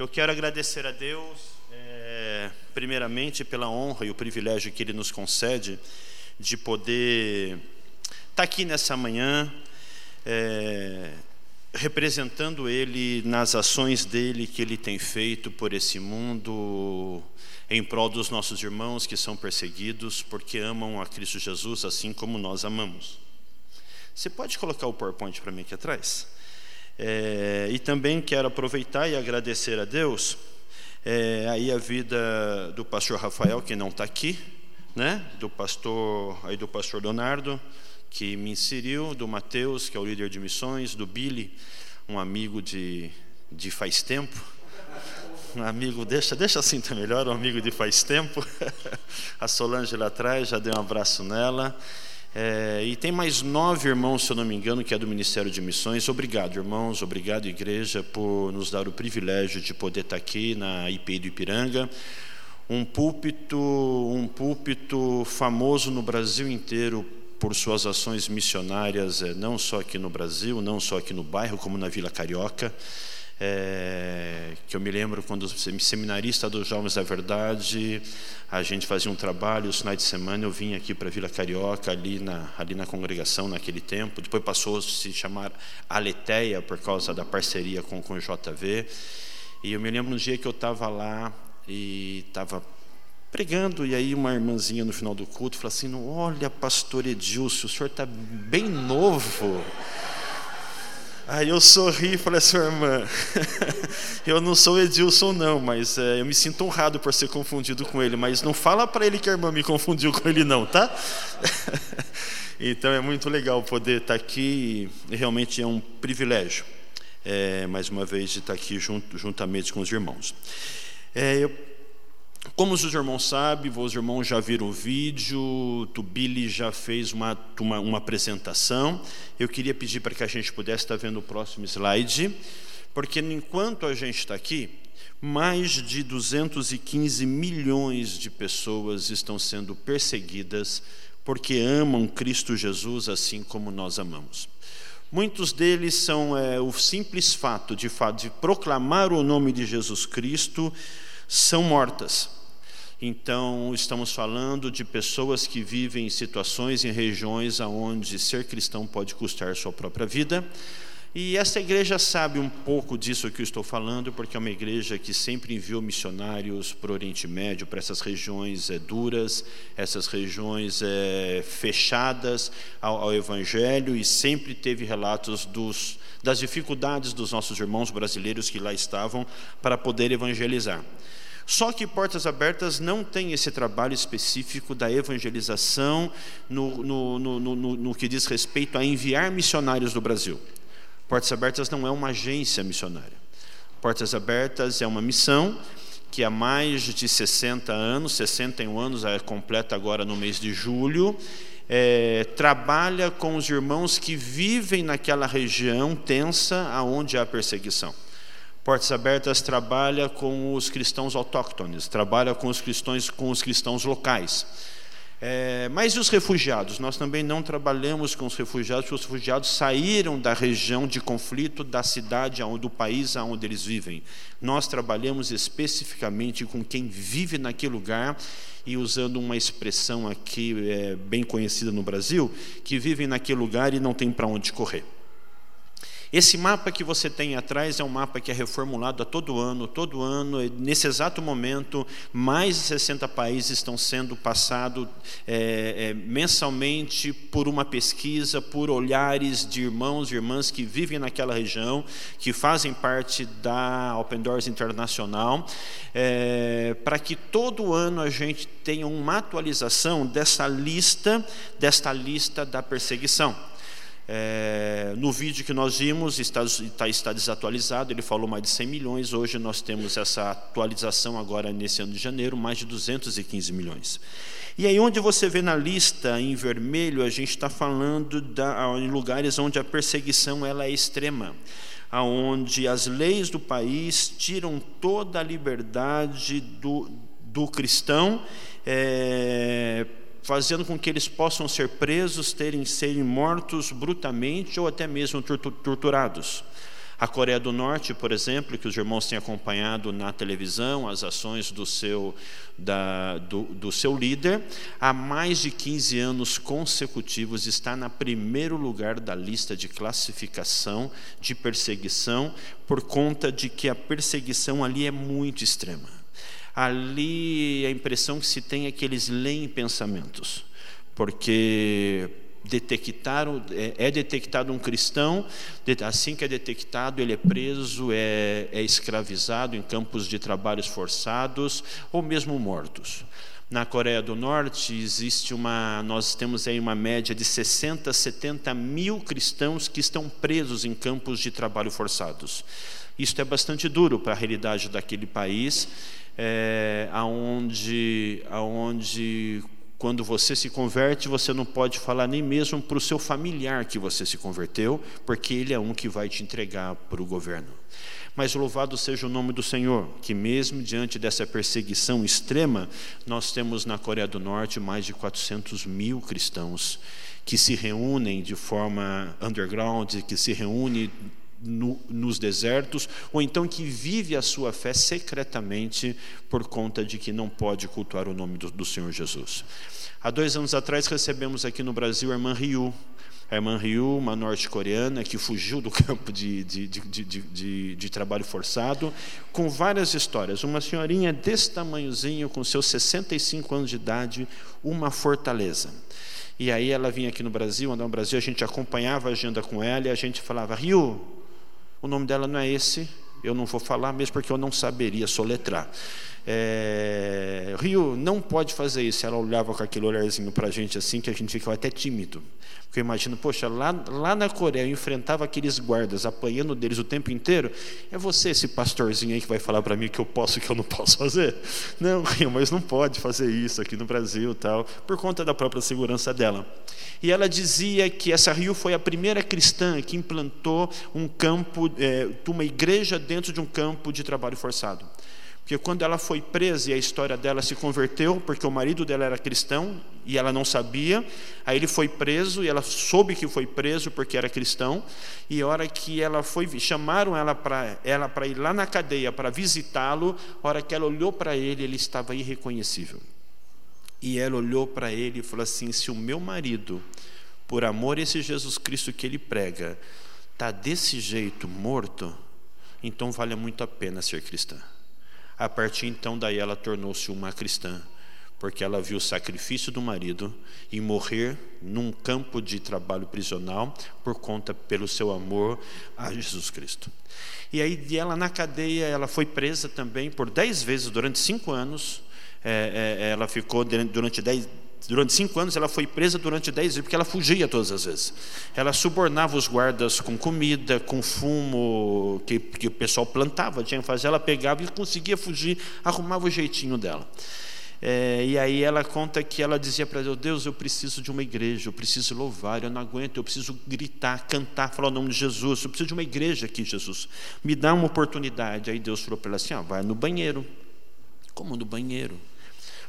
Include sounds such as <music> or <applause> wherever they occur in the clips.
Eu quero agradecer a Deus, é, primeiramente, pela honra e o privilégio que Ele nos concede de poder estar tá aqui nessa manhã, é, representando Ele nas ações dele que Ele tem feito por esse mundo, em prol dos nossos irmãos que são perseguidos porque amam a Cristo Jesus assim como nós amamos. Você pode colocar o PowerPoint para mim aqui atrás? É, e também quero aproveitar e agradecer a Deus é, aí a vida do pastor Rafael, que não está aqui, né? do pastor aí do pastor Leonardo, que me inseriu, do Mateus, que é o líder de missões, do Billy, um amigo de, de faz tempo. Um amigo, deixa, deixa assim tá melhor, um amigo de faz tempo. <laughs> A Solange lá atrás, já dei um abraço nela. É, e tem mais nove irmãos, se eu não me engano, que é do Ministério de Missões. Obrigado, irmãos, obrigado, igreja, por nos dar o privilégio de poder estar aqui na IPI do Ipiranga. Um púlpito, um púlpito famoso no Brasil inteiro por suas ações missionárias, é, não só aqui no Brasil, não só aqui no bairro, como na Vila Carioca é, que eu me lembro quando seminarista dos Jovens da Verdade, a gente fazia um trabalho, os finais de semana eu vinha aqui para Vila Carioca, ali na, ali na congregação naquele tempo, depois passou a se chamar Aleteia por causa da parceria com, com o JV, e eu me lembro no dia que eu estava lá e estava pregando, e aí uma irmãzinha no final do culto falou assim, olha pastor Edilson, o senhor está bem novo, Aí eu sorri e falei assim, irmã, <laughs> eu não sou Edilson não, mas é, eu me sinto honrado por ser confundido com ele, mas não fala para ele que a irmã me confundiu <laughs> com ele não, tá? <laughs> então é muito legal poder estar aqui e realmente é um privilégio, é, mais uma vez, de estar aqui junto, juntamente com os irmãos. É, eu como os irmãos sabem, os irmãos já viram o vídeo, Tubili já fez uma, uma, uma apresentação. Eu queria pedir para que a gente pudesse estar vendo o próximo slide, porque enquanto a gente está aqui, mais de 215 milhões de pessoas estão sendo perseguidas porque amam Cristo Jesus assim como nós amamos. Muitos deles são é, o simples fato de, de proclamar o nome de Jesus Cristo são mortas. Então, estamos falando de pessoas que vivem em situações, em regiões onde ser cristão pode custar sua própria vida. E essa igreja sabe um pouco disso que eu estou falando, porque é uma igreja que sempre enviou missionários para o Oriente Médio, para essas regiões é, duras, essas regiões é, fechadas ao, ao, Evangelho, e sempre teve relatos dos, das dificuldades dos nossos irmãos brasileiros que lá estavam para poder evangelizar. Só que Portas Abertas não tem esse trabalho específico da evangelização no, no, no, no, no que diz respeito a enviar missionários do Brasil. Portas Abertas não é uma agência missionária. Portas Abertas é uma missão que há mais de 60 anos, 61 anos, é completa agora no mês de julho, é, trabalha com os irmãos que vivem naquela região tensa aonde há perseguição. Portas Abertas trabalha com os cristãos autóctones, trabalha com os cristãos, com os cristãos locais. É, mas e os refugiados? Nós também não trabalhamos com os refugiados, porque os refugiados saíram da região de conflito, da cidade, do país onde eles vivem. Nós trabalhamos especificamente com quem vive naquele lugar e usando uma expressão aqui é, bem conhecida no Brasil, que vivem naquele lugar e não tem para onde correr. Esse mapa que você tem atrás é um mapa que é reformulado a todo ano, todo ano, nesse exato momento, mais de 60 países estão sendo passados é, é, mensalmente por uma pesquisa, por olhares de irmãos e irmãs que vivem naquela região, que fazem parte da Open Doors Internacional, é, para que todo ano a gente tenha uma atualização dessa lista, desta lista da perseguição. É, no vídeo que nós vimos, está, está, está, desatualizado, ele falou mais de 100 milhões, hoje nós temos essa atualização agora nesse ano de janeiro, mais de 215 milhões. E aí onde você vê na lista em vermelho, a gente está falando da, em lugares onde a perseguição ela é extrema, aonde as leis do país tiram toda a liberdade do, do cristão é, fazendo com que eles possam ser presos, terem serem mortos brutalmente ou até mesmo torturados. A Coreia do Norte, por exemplo, que os irmãos têm acompanhado na televisão, as ações do seu, da, do, do seu líder, há mais de 15 anos consecutivos está na primeiro lugar da lista de classificação de perseguição, por conta de que a perseguição ali é muito extrema. Ali a impressão que se tem é que eles leem pensamentos, porque detectaram, é, é, detectado um cristão, assim que é detectado, ele é preso, é, é escravizado em campos de trabalhos forçados ou mesmo mortos. Na Coreia do Norte existe uma, nós temos aí uma média de 60, 70 mil cristãos que estão presos em campos de trabalho forçados. Isto é bastante duro para a realidade daquele país, é, aonde, aonde quando você se converte, você não pode falar nem mesmo para o seu familiar que você se converteu, porque ele é um que vai te entregar para o governo. Mas louvado seja o nome do Senhor, que mesmo diante dessa perseguição extrema, nós temos na Coreia do Norte mais de 400 mil cristãos que se reúnem de forma underground, que se reúnem no, nos desertos, ou então que vive a sua fé secretamente por conta de que não pode cultuar o nome do, do Senhor Jesus. Há dois anos atrás recebemos aqui no Brasil a irmã Ryu, a irmã Ryu, uma norte-coreana que fugiu do <laughs> campo de, de, de, de, trabalho forçado, com várias histórias. Uma senhorinha desse tamanhozinho, com seus 65 anos de idade, uma fortaleza. E aí ela vinha aqui no Brasil, andava no Brasil, a gente acompanhava a agenda com ela e a gente falava, Rio, o nome dela não é esse, eu não vou falar mesmo porque eu não saberia soletrar. É, Rio não pode fazer isso. Ela olhava com aquele olharzinho para a gente assim, que a gente ficava até tímido. Porque eu imagino, poxa, lá, lá na Coreia eu enfrentava aqueles guardas, apanhando deles o tempo inteiro. É você, esse pastorzinho aí, que vai falar para mim que eu posso e que eu não posso fazer? Não, Rio, mas não pode fazer isso aqui no Brasil, tal, por conta da própria segurança dela. E ela dizia que essa Rio foi a primeira cristã que implantou um campo, é, uma igreja dentro de um campo de trabalho forçado. Porque quando ela foi presa e a história dela se converteu, porque o marido dela era cristão e ela não sabia, aí ele foi preso e ela soube que foi preso porque era cristão, e a hora que ela foi, chamaram ela para ela para ir lá na cadeia para visitá-lo, a hora que ela olhou para ele, ele estava irreconhecível. E ela olhou para ele e falou assim: se o meu marido, por amor a esse Jesus Cristo que ele prega, está desse jeito morto, então vale muito a pena ser cristã. A partir então daí ela tornou-se uma cristã, porque ela viu o sacrifício do marido e morrer num campo de trabalho prisional por conta pelo seu amor a Jesus Cristo. E aí ela na cadeia, ela foi presa também por dez vezes durante cinco anos é, é, ela ficou durante dez, durante cinco anos ela foi presa durante dez vezes porque ela fugia todas as vezes. Ela subornava os guardas com comida, com fumo que, que o pessoal plantava, tinha que fazer. Ela pegava e conseguia fugir, arrumava o jeitinho dela. É, e aí ela conta que ela dizia para Deus: Deus, eu preciso de uma igreja, eu preciso louvar, eu não aguento, eu preciso gritar, cantar, falar o nome de Jesus, eu preciso de uma igreja aqui, Jesus. Me dá uma oportunidade. Aí Deus falou para ela assim: ah, vai no banheiro. Como no banheiro?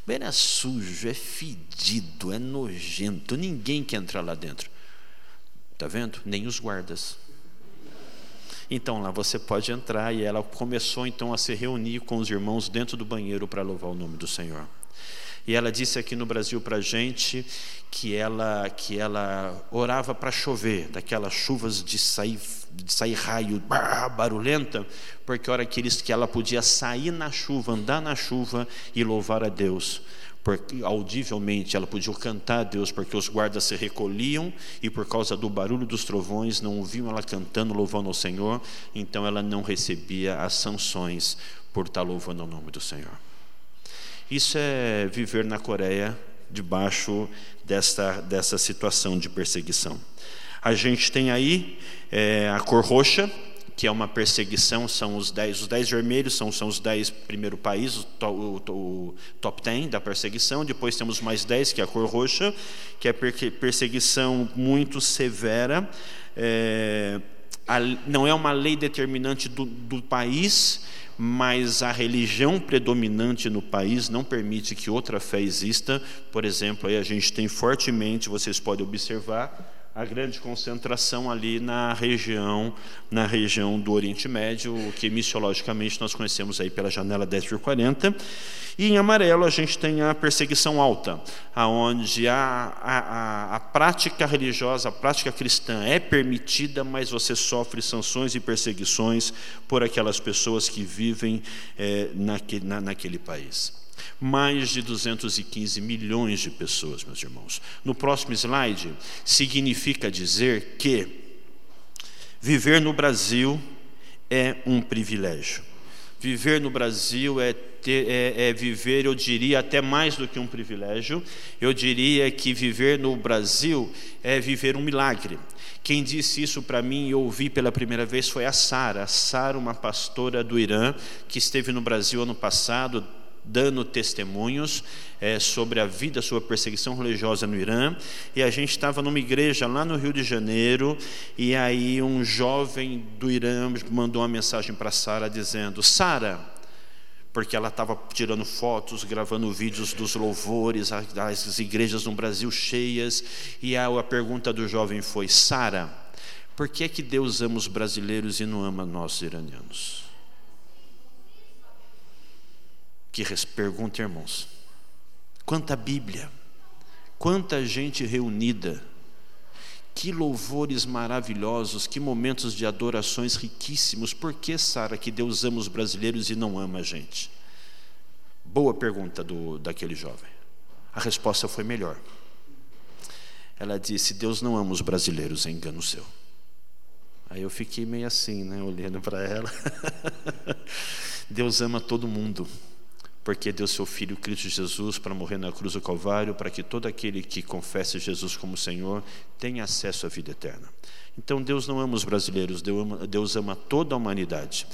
Banheiro é sujo, é fedido, é nojento, ninguém quer entrar lá dentro. Está vendo? Nem os guardas. Então lá você pode entrar e ela começou então a se reunir com os irmãos dentro do banheiro para louvar o nome do Senhor. E ela disse aqui no Brasil para a gente que ela, que ela orava para chover, daquelas chuvas de sair, de sair raio barulhenta, porque hora que, eles, que ela podia sair na chuva, andar na chuva e louvar a Deus. Porque audivelmente ela podia cantar a Deus, porque os guardas se recolhiam e por causa do barulho dos trovões não ouviam ela cantando, louvando ao Senhor, então ela não recebia as sanções por estar louvando o nome do Senhor. Isso é viver na Coreia debaixo dessa, dessa situação de perseguição. A gente tem aí é, a cor roxa, que é uma perseguição, são os dez, os dez vermelhos são, são os dez primeiro países, o, o, o top ten da perseguição, depois temos mais dez, que é a cor roxa, que é perseguição muito severa, é, a, não é uma lei determinante do, do país, mas a religião predominante no país não permite que outra fé exista. Por exemplo, aí a gente tem fortemente, vocês podem observar, a grande concentração ali na região, na região do Oriente Médio, que missiologicamente nós conhecemos aí pela janela 10,40. E em amarelo a gente tem a perseguição alta, aonde a, a, a, prática religiosa, a prática cristã é permitida, mas você sofre sanções e perseguições por aquelas pessoas que vivem é, naquele, na, naquele país mais de 215 milhões de pessoas, meus irmãos. No próximo slide, significa dizer que viver no Brasil é um privilégio. Viver no Brasil é, ter, é, é, viver, eu diria, até mais do que um privilégio. Eu diria que viver no Brasil é viver um milagre. Quem disse isso para mim e ouvi pela primeira vez foi a Sara. Sara, uma pastora do Irã, que esteve no Brasil ano passado, dando testemunhos é, sobre a vida, sobre a perseguição religiosa no Irã. E a gente estava numa igreja lá no Rio de Janeiro, e aí um jovem do Irã mandou uma mensagem para Sara dizendo: Sara, porque ela estava tirando fotos, gravando vídeos dos louvores, as igrejas no Brasil cheias, e a, a pergunta do jovem foi: Sara, por que é que Deus ama os brasileiros e não ama nós iranianos? Que pergunta, irmãos. Quanta Bíblia, quanta gente reunida, que louvores maravilhosos, que momentos de adorações riquíssimos. Por que, Sara, que Deus ama os brasileiros e não ama a gente? Boa pergunta do, daquele jovem. A resposta foi melhor. Ela disse: Deus não ama os brasileiros, é engano seu. Aí eu fiquei meio assim, né, olhando para ela. <laughs> Deus ama todo mundo porque deu seu Filho Cristo Jesus para morrer na cruz do Calvário, para que todo aquele que confesse Jesus como Senhor tenha acesso à vida eterna. Então Deus não ama os brasileiros, Deus ama, toda a humanidade.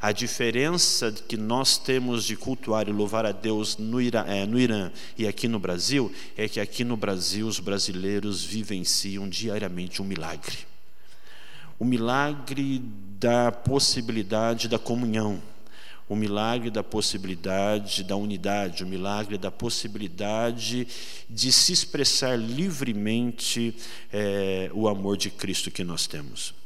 A diferença que nós temos de cultuar e louvar a Deus no Irã, é, no Irã e aqui no Brasil é que aqui no Brasil os brasileiros vivenciam diariamente um milagre. O milagre da possibilidade da comunhão o milagre da possibilidade da unidade, o milagre da possibilidade de se expressar livremente é, o amor de Cristo que nós temos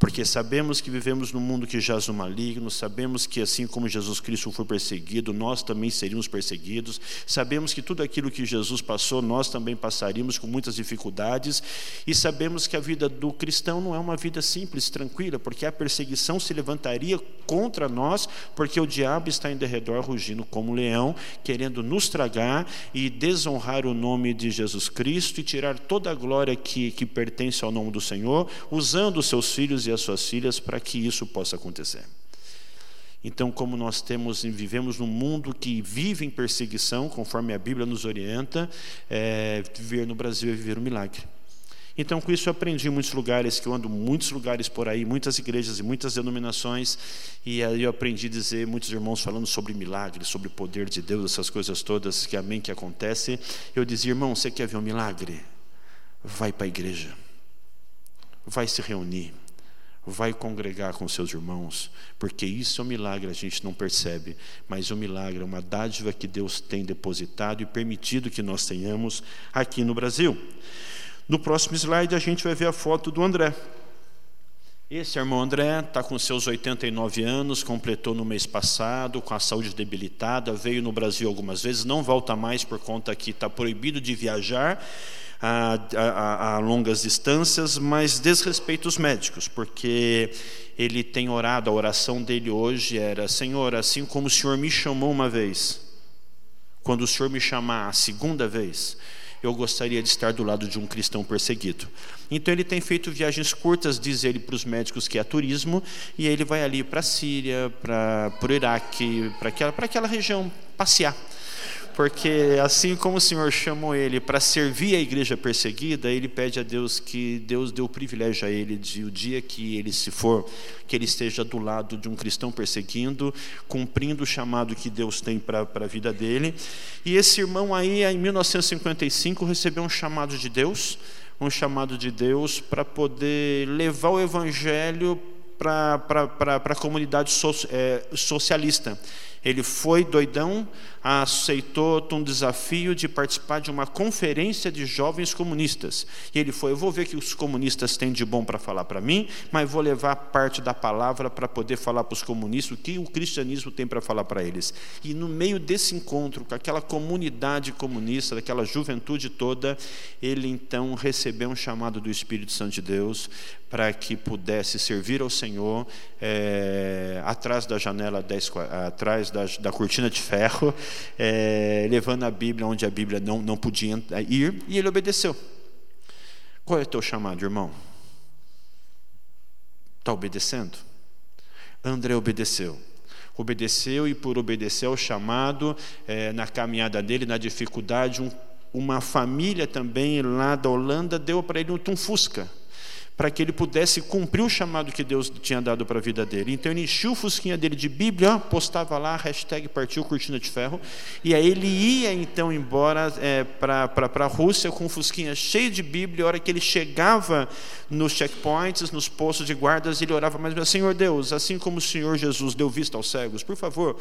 porque sabemos que vivemos num mundo que jaz no maligno, sabemos que assim como Jesus Cristo foi perseguido, nós também seríamos perseguidos, sabemos que tudo aquilo que Jesus passou, nós também passaríamos com muitas dificuldades, e sabemos que a vida do cristão não é uma vida simples, tranquila, porque a perseguição se levantaria contra nós, porque o diabo está em derredor rugindo como um leão, querendo nos tragar e desonrar o nome de Jesus Cristo e tirar toda a glória que, que pertence ao nome do Senhor, usando os seus filhos e e as suas filhas para que isso possa acontecer. Então, como nós temos vivemos num mundo que vive em perseguição, conforme a Bíblia nos orienta, é, viver no Brasil é viver um milagre. Então, com isso, eu aprendi em muitos lugares, que eu ando muitos lugares por aí, muitas igrejas e muitas denominações, e aí eu aprendi a dizer, muitos irmãos falando sobre milagres, sobre o poder de Deus, essas coisas todas, que amém, que acontece. Eu dizia, irmão, você quer ver um milagre? Vai para a igreja, vai se reunir, vai congregar com seus irmãos, porque isso é um milagre, a gente não percebe, mas o um milagre é uma dádiva que Deus tem depositado e permitido que nós tenhamos aqui no Brasil. No próximo slide, a gente vai ver a foto do André. Esse irmão André está com seus 89 anos, completou no mês passado, com a saúde debilitada, veio no Brasil algumas vezes, não volta mais por conta que está proibido de viajar a, a, a longas distâncias, mas desrespeita os médicos, porque ele tem orado, a oração dele hoje era: Senhor, assim como o Senhor me chamou uma vez, quando o Senhor me chamar a segunda vez, eu gostaria de estar do lado de um cristão perseguido. Então ele tem feito viagens curtas, diz ele para os médicos que é turismo, e ele vai ali para a Síria, para, o Iraque, para aquela, aquela região passear porque assim como o Senhor chamou ele para servir a igreja perseguida, ele pede a Deus que Deus dê o privilégio a ele de o dia que ele se for, que ele esteja do lado de um cristão perseguindo, cumprindo o chamado que Deus tem para a vida dele. E esse irmão aí, em 1955, recebeu um chamado de Deus, um chamado de Deus para poder levar o evangelho para a comunidade so, é, socialista Ele foi doidão, aceitou um desafio de participar de uma conferência de jovens comunistas. E ele foi: Eu vou ver o que os comunistas têm de bom para falar para mim, mas vou levar parte da palavra para poder falar para os comunistas o que o cristianismo tem para falar para eles. E no meio desse encontro, com aquela comunidade comunista, daquela juventude toda, ele então recebeu um chamado do Espírito Santo de Deus para que pudesse servir ao Senhor é, atrás da janela, 10, atrás da, da, cortina de ferro, é, levando a Bíblia onde a Bíblia não, não podia ir, e ele obedeceu. Qual é o teu chamado, irmão? Está obedecendo? André obedeceu obedeceu e por obedecer ao chamado, é, na caminhada dele, na dificuldade, um, uma família também lá da Holanda deu para ele um Fusca para que ele pudesse cumprir o chamado que Deus tinha dado para a vida dele. Então ele enchia o fusquinha dele de Bíblia, postava lá, hashtag partiu cortina de ferro, e aí ele ia então embora é, para a Rússia com o fusquinha cheio de Bíblia, a hora que ele chegava nos checkpoints, nos postos de guardas, ele orava mais, Senhor Deus, assim como o Senhor Jesus deu vista aos cegos, por favor,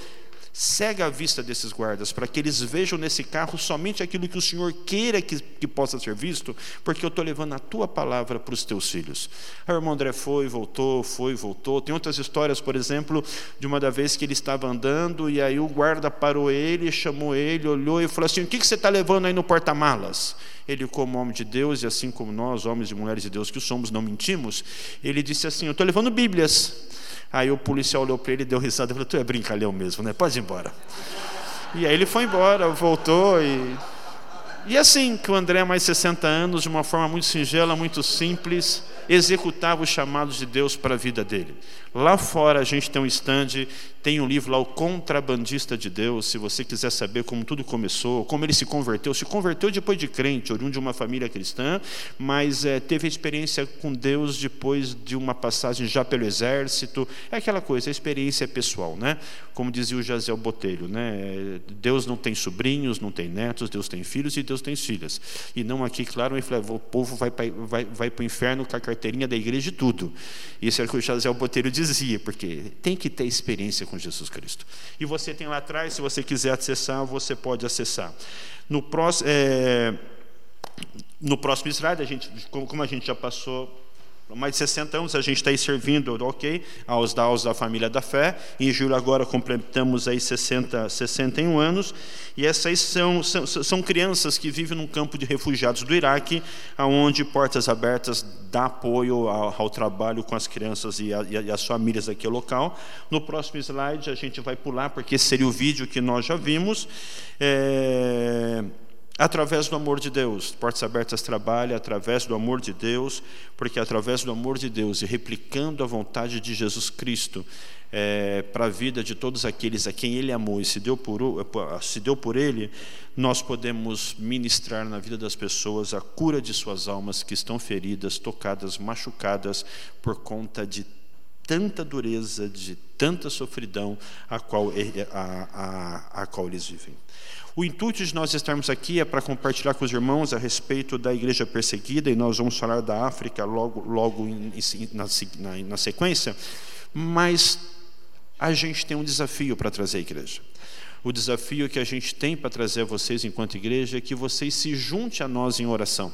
cega a vista desses guardas, para que eles vejam nesse carro somente aquilo que o Senhor queira que, que possa ser visto, porque eu estou levando a tua palavra para os teus filhos. Aí o irmão André foi, voltou, foi, voltou. Tem outras histórias, por exemplo, de uma da vez que ele estava andando e aí o guarda parou ele, chamou ele, olhou e falou assim: O que, que você está levando aí no porta-malas? Ele, como homem de Deus, e assim como nós, homens e mulheres de Deus que somos, não mentimos, ele disse assim: Eu estou levando Bíblias. Aí o policial olhou para ele, deu risada e falou: Tu é brincalhão mesmo, né? Pode ir embora. E aí ele foi embora, voltou e. E assim que o André, mais 60 anos, de uma forma muito singela, muito simples, executava os chamados de Deus para a vida dele. Lá fora a gente tem um estande, tem um livro lá, O Contrabandista de Deus, se você quiser saber como tudo começou, como ele se converteu. Se converteu depois de crente, oriundo de uma família cristã, mas é, teve experiência com Deus depois de uma passagem já pelo exército. É aquela coisa, a experiência é pessoal, né? Como dizia o Jaziel Botelho, né? Deus não tem sobrinhos, não tem netos, Deus tem filhos e Deus tem filhas. E não aqui, claro, o povo vai para vai, vai o inferno com a carteirinha da igreja e tudo. Isso é o que o Jaziel Botelho dizia, porque tem que ter experiência com Jesus Cristo. E você tem lá atrás, se você quiser acessar, você pode acessar. No próximo, é, no próximo slide, a gente, como a gente já passou mais de 60 anos a gente está aí servindo, ok, aos daus da família da fé. Em julho agora completamos aí 60, 61 anos. E essas são, são, são crianças que vivem num campo de refugiados do Iraque, aonde Portas Abertas dá apoio ao, ao trabalho com as crianças e, a, e, as famílias aqui local. No próximo slide a gente vai pular, porque seria o vídeo que nós já vimos. É através do amor de Deus. Portas Abertas trabalha através do amor de Deus, porque através do amor de Deus e replicando a vontade de Jesus Cristo é, para a vida de todos aqueles a quem Ele amou e se deu, por, se deu por Ele, nós podemos ministrar na vida das pessoas a cura de suas almas que estão feridas, tocadas, machucadas por conta de tanta dureza, de tanta sofridão a qual, a, a, a qual eles vivem. O intuito de nós estarmos aqui é para compartilhar com os irmãos a respeito da igreja perseguida, e nós vamos falar da África logo, logo na, na, na sequência, mas a gente tem um desafio para trazer a igreja. O desafio que a gente tem para trazer a vocês enquanto igreja é que vocês se junte a nós em oração.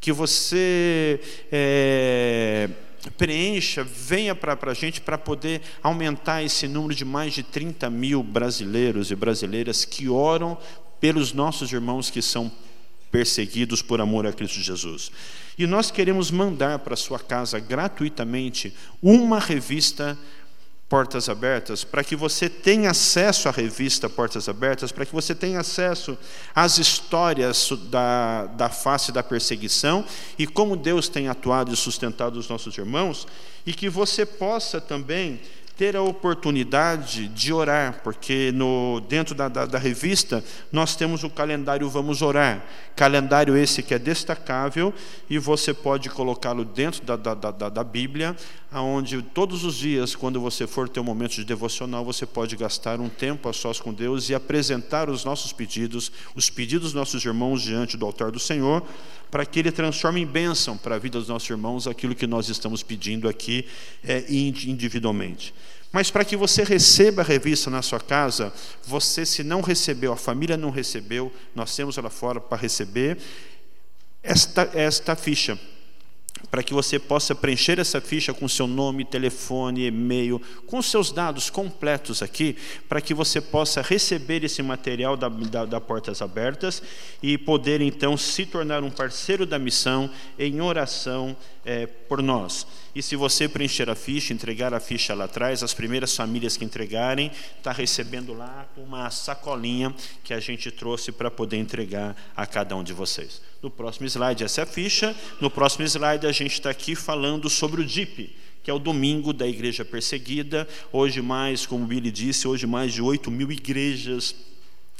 Que você é, preencha, venha para a gente para poder aumentar esse número de mais de 30 mil brasileiros e brasileiras que oram pelos nossos irmãos que são perseguidos por amor a Cristo Jesus. E nós queremos mandar para sua casa gratuitamente uma revista Portas Abertas, para que você tenha acesso à revista Portas Abertas, para que você tenha acesso às histórias da, da face da perseguição e como Deus tem atuado e sustentado os nossos irmãos, e que você possa também ter a oportunidade de orar, porque no, dentro da, da, da, revista nós temos o calendário Vamos Orar, calendário esse que é destacável e você pode colocá-lo dentro da, da, da, da Bíblia, aonde todos os dias, quando você for ter um momento de devocional, você pode gastar um tempo a sós com Deus e apresentar os nossos pedidos, os pedidos dos nossos irmãos diante do altar do Senhor, para que Ele transforme em bênção para a vida dos nossos irmãos aquilo que nós estamos pedindo aqui é, individualmente. Mas para que você receba a revista na sua casa, você, se não recebeu, a família não recebeu, nós temos lá fora para receber esta, esta ficha para que você possa preencher essa ficha com seu nome, telefone, e-mail, com seus dados completos aqui, para que você possa receber esse material da, da, da, Portas Abertas e poder então se tornar um parceiro da missão em oração é, por nós. E se você preencher a ficha, entregar a ficha lá atrás, as primeiras famílias que entregarem, está recebendo lá uma sacolinha que a gente trouxe para poder entregar a cada um de vocês. No próximo slide, essa é a ficha. No próximo slide, a gente está aqui falando sobre o DIP, que é o domingo da igreja perseguida. Hoje mais, como o Billy disse, hoje mais de 8 mil igrejas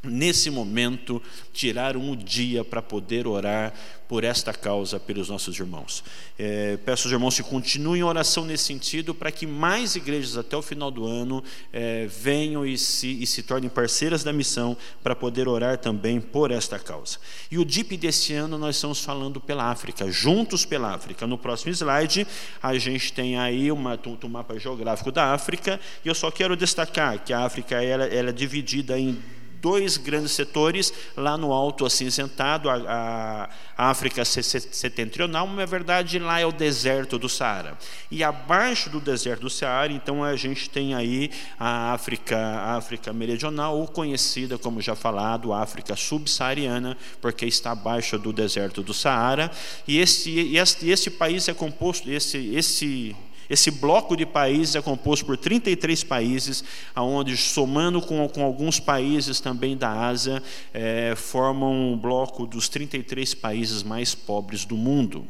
nesse momento, tiraram o dia para poder orar por esta causa pelos nossos irmãos. É, peço aos irmãos que continuem em oração nesse sentido, para que mais igrejas até o final do ano é, venham e se, e se tornem parceiras da missão, para poder orar também por esta causa. E o DIP desse ano nós estamos falando pela África, juntos pela África. No próximo slide, a gente tem aí uma, um mapa geográfico da África, e eu só quero destacar que a África ela, ela é dividida em dois grandes setores, lá no alto acinzentado, a, a África setentrional, mas na verdade lá é o deserto do Saara. E abaixo do deserto do Saara, então a gente tem aí a África, a África meridional, ou conhecida, como já falado, África subsaariana, porque está abaixo do deserto do Saara. E esse, esse, esse país é composto, esse, esse esse bloco de países é composto por 33 países, onde, somando com, com alguns países também da Ásia, é, formam um bloco dos 33 países mais pobres do mundo.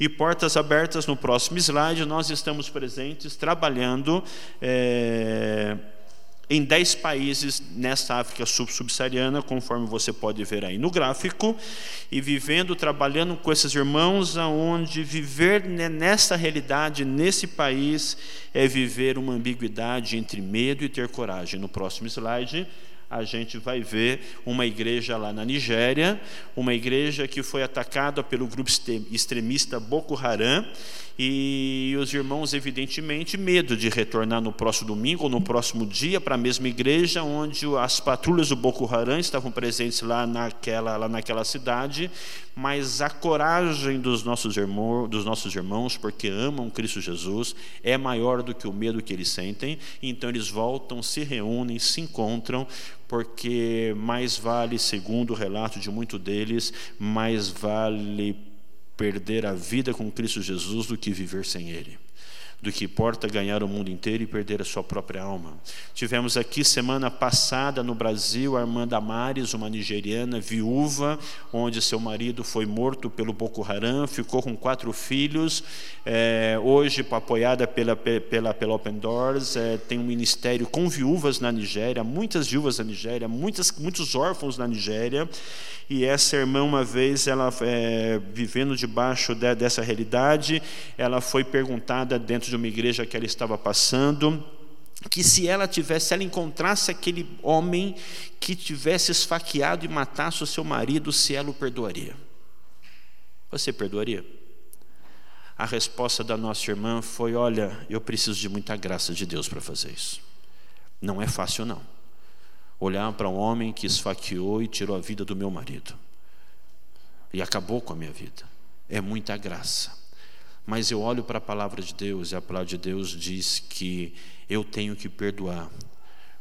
E portas abertas no próximo slide, nós estamos presentes trabalhando. É, em 10 países nessa África subsaariana, conforme você pode ver aí no gráfico, e vivendo, trabalhando com esses irmãos, aonde viver nessa realidade, nesse país, é viver uma ambiguidade entre medo e ter coragem. No próximo slide, a gente vai ver uma igreja lá na Nigéria, uma igreja que foi atacada pelo grupo extremista Boko Haram, e os irmãos, evidentemente, medo de retornar no próximo domingo ou no próximo dia para a mesma igreja, onde as patrulhas do Boko Haram estavam presentes lá naquela, lá naquela cidade, mas a coragem dos nossos, irmãos, dos nossos irmãos, porque amam Cristo Jesus, é maior do que o medo que eles sentem, então eles voltam, se reúnem, se encontram, porque mais vale, segundo o relato de muito deles, mais vale perder a vida com Cristo Jesus do que viver sem Ele do que importa ganhar o mundo inteiro e perder a sua própria alma. Tivemos aqui semana passada no Brasil a irmã Damares, uma nigeriana viúva, onde seu marido foi morto pelo Boko Haram, ficou com quatro filhos. É, hoje, apoiada pela, pela, pela Open Doors, é, tem um ministério com viúvas na Nigéria, muitas viúvas na Nigéria, muitas, muitos órfãos na Nigéria. E essa irmã, uma vez, ela é, vivendo debaixo de, dessa realidade, ela foi perguntada dentro de uma igreja que ela estava passando, que se ela tivesse, se ela encontrasse aquele homem que tivesse esfaqueado e matasse o seu marido, se ela o perdoaria. Você perdoaria? A resposta da nossa irmã foi: Olha, eu preciso de muita graça de Deus para fazer isso. Não é fácil, não olhar para um homem que esfaqueou e tirou a vida do meu marido. E acabou com a minha vida. É muita graça. Mas eu olho para a palavra de Deus e a palavra de Deus diz que eu tenho que perdoar.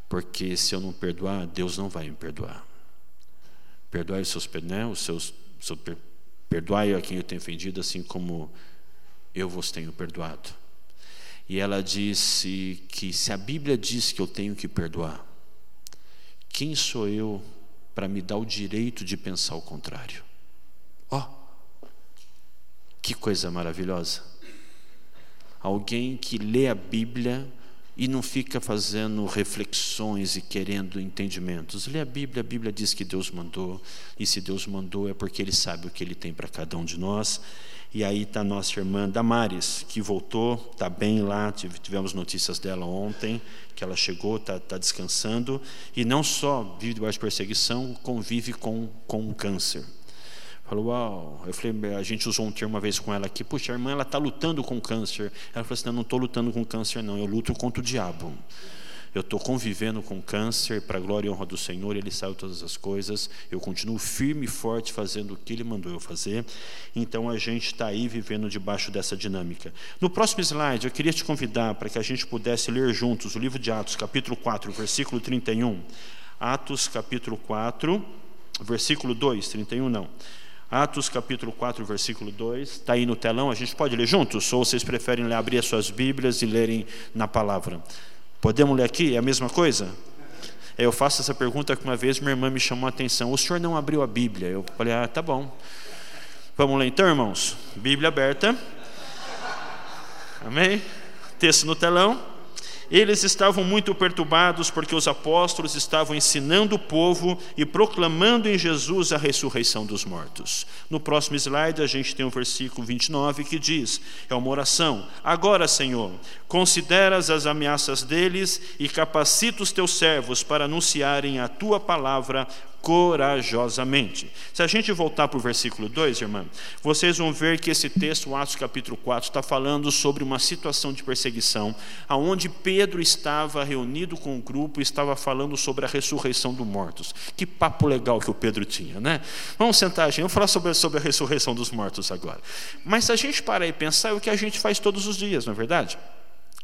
Porque se eu não perdoar, Deus não vai me perdoar. Perdoai os seus, né, os seus, perdoai a quem eu tenho ofendido, assim como eu vos tenho perdoado. E ela disse que se a Bíblia diz que eu tenho que perdoar, quem sou eu para me dar o direito de pensar o contrário? Ó, oh, que coisa maravilhosa. Alguém que lê a Bíblia e não fica fazendo reflexões e querendo entendimentos. Lê a Bíblia, a Bíblia diz que Deus mandou, e se Deus mandou é porque Ele sabe o que Ele tem para cada um de nós. E aí está nossa irmã Damares, que voltou, está bem lá, tivemos notícias dela ontem, que ela chegou, está tá descansando, e não só vive debaixo de perseguição, convive com, com câncer. Falou, uau. Eu falei, a gente usou um termo uma vez com ela aqui, puxa, a irmã ela está lutando com câncer. Ela falou assim, não, não estou lutando com câncer, não, eu luto contra o diabo. Eu estou convivendo com câncer para a glória e honra do Senhor, Ele sabe todas as coisas. Eu continuo firme e forte fazendo o que Ele mandou eu fazer. Então a gente está aí vivendo debaixo dessa dinâmica. No próximo slide, eu queria te convidar para que a gente pudesse ler juntos o livro de Atos, capítulo 4, versículo 31. Atos, capítulo 4, versículo 2, 31 não. Atos capítulo 4, versículo 2, está aí no telão, a gente pode ler juntos? Ou vocês preferem abrir as suas Bíblias e lerem na palavra? Podemos ler aqui? É a mesma coisa? Eu faço essa pergunta que uma vez minha irmã me chamou a atenção. O senhor não abriu a Bíblia? Eu falei, ah, tá bom. Vamos ler então, irmãos? Bíblia aberta. Amém? Texto no telão. Eles estavam muito perturbados porque os apóstolos estavam ensinando o povo e proclamando em Jesus a ressurreição dos mortos. No próximo slide, a gente tem o versículo 29 que diz: é uma oração. Agora, Senhor, consideras as ameaças deles e capacita os teus servos para anunciarem a tua palavra corajosamente. Se a gente voltar para o versículo 2, irmã, vocês vão ver que esse texto, Atos capítulo 4, está falando sobre uma situação de perseguição, aonde Pedro estava reunido com o grupo e estava falando sobre a ressurreição dos mortos. Que papo legal que o Pedro tinha, né? Vamos sentar, gente, vamos falar sobre, sobre a ressurreição dos mortos agora. Mas se a gente parar e pensar, é o que a gente faz todos os dias, não é verdade?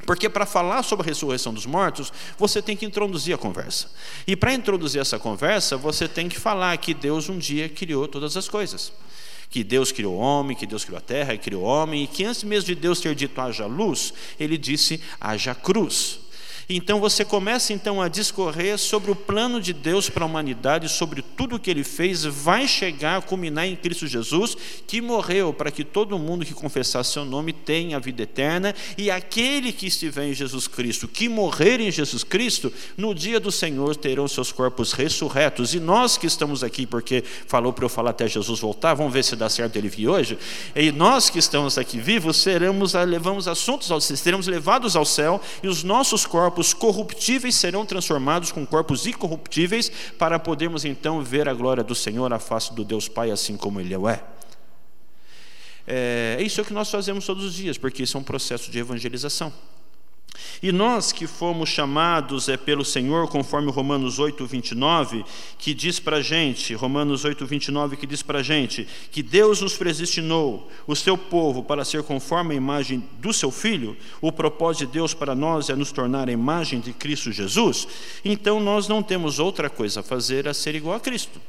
Porque para falar sobre a ressurreição dos mortos, você tem que introduzir a conversa. E para introduzir essa conversa, você tem que falar que Deus um dia criou todas as coisas. Que Deus criou o homem, que Deus criou a terra criou o homem, e que antes mesmo de Deus ter dito haja luz, ele disse haja cruz. Então você começa então a discorrer sobre o plano de Deus para a humanidade, sobre tudo o que ele fez, vai chegar a culminar em Cristo Jesus, que morreu para que todo mundo que confessar seu nome tenha a vida eterna, e aquele que estiver em Jesus Cristo, que morrer em Jesus Cristo, no dia do Senhor terão seus corpos ressurretos. E nós que estamos aqui, porque falou para eu falar até Jesus voltar, vamos ver se dá certo ele vir hoje. E nós que estamos aqui vivos, seremos, levamos assuntos ao seremos levados ao céu, e os nossos corpos corpos corruptíveis serão transformados com corpos incorruptíveis, para podermos então ver a glória do Senhor, a face do Deus Pai, assim como Ele é. É, é isso que nós fazemos todos os dias, porque isso é um processo de evangelização. E nós que fomos chamados é pelo Senhor, conforme Romanos 8, 29, que diz para a gente, Romanos 8, 29, que diz para a gente, que Deus nos predestinou, o seu povo, para ser conforme a imagem do seu Filho, o propósito de Deus para nós é nos tornar a imagem de Cristo Jesus, então nós não temos outra coisa a fazer a ser igual a Cristo.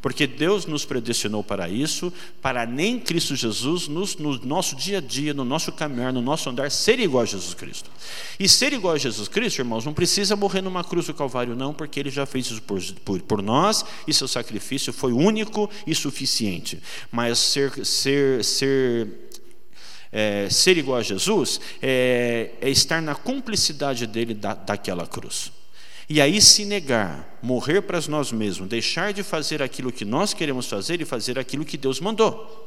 Porque Deus nos predestinou para isso, para nem Cristo Jesus, nos, no nosso dia a dia, no nosso caminhar, no nosso andar, ser igual a Jesus Cristo. E ser igual a Jesus Cristo, irmãos, não precisa morrer numa cruz do Calvário, não, porque Ele já fez isso por, por, por nós e seu sacrifício foi único e suficiente. Mas ser, ser, ser é, ser igual a Jesus é, é, estar na cumplicidade dele da, daquela cruz. E aí se negar, morrer para nós mesmos, deixar de fazer aquilo que nós queremos fazer e fazer aquilo que Deus mandou.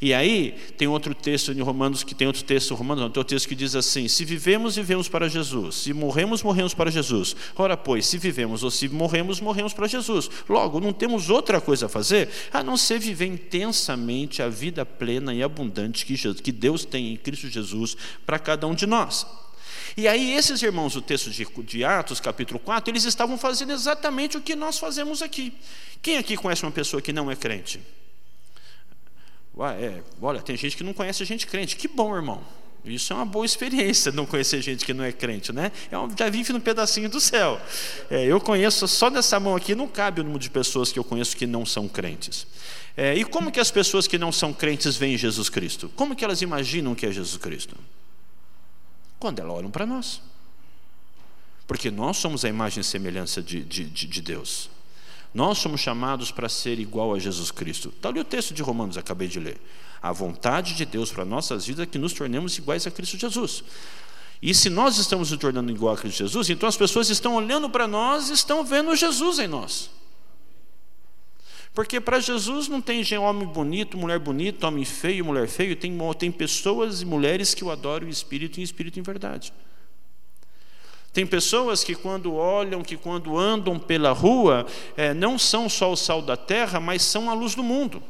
E aí tem outro texto em Romanos que tem outro texto Romanos, não, tem outro texto que diz assim: se vivemos, vivemos para Jesus; se morremos, morremos para Jesus. Ora, pois, se vivemos ou se morremos, morremos para Jesus. Logo, não temos outra coisa a fazer a não ser viver intensamente a vida plena e abundante que, Jesus, que Deus tem em Cristo Jesus para cada um de nós. E aí, esses irmãos do texto de, de, Atos, capítulo 4, eles estavam fazendo exatamente o que nós fazemos aqui. Quem aqui conhece uma pessoa que não é crente? Ué, é, olha, tem gente que não conhece gente crente. Que bom, irmão. Isso é uma boa experiência, não conhecer gente que não é crente, né? É já vive num pedacinho do céu. É, eu conheço, só dessa mão aqui, não cabe o número de pessoas que eu conheço que não são crentes. É, e como que as pessoas que não são crentes veem Jesus Cristo? Como que elas imaginam que é Jesus Cristo? Quando elas olham para nós. Porque nós somos a imagem e semelhança de, de, de Deus. Nós somos chamados para ser igual a Jesus Cristo. Está ali o texto de Romanos, acabei de ler. A vontade de Deus para nossas vidas é que nos tornemos iguais a Cristo Jesus. E se nós estamos nos tornando igual a Cristo Jesus, então as pessoas estão olhando para nós e estão vendo Jesus em nós. Porque para Jesus não tem homem bonito, mulher bonita, homem feio, mulher feio, tem, tem pessoas e mulheres que o adoram em espírito e espírito em verdade. Tem pessoas que quando olham, que quando andam pela rua, é, não são só o sal da terra, mas são a luz do mundo.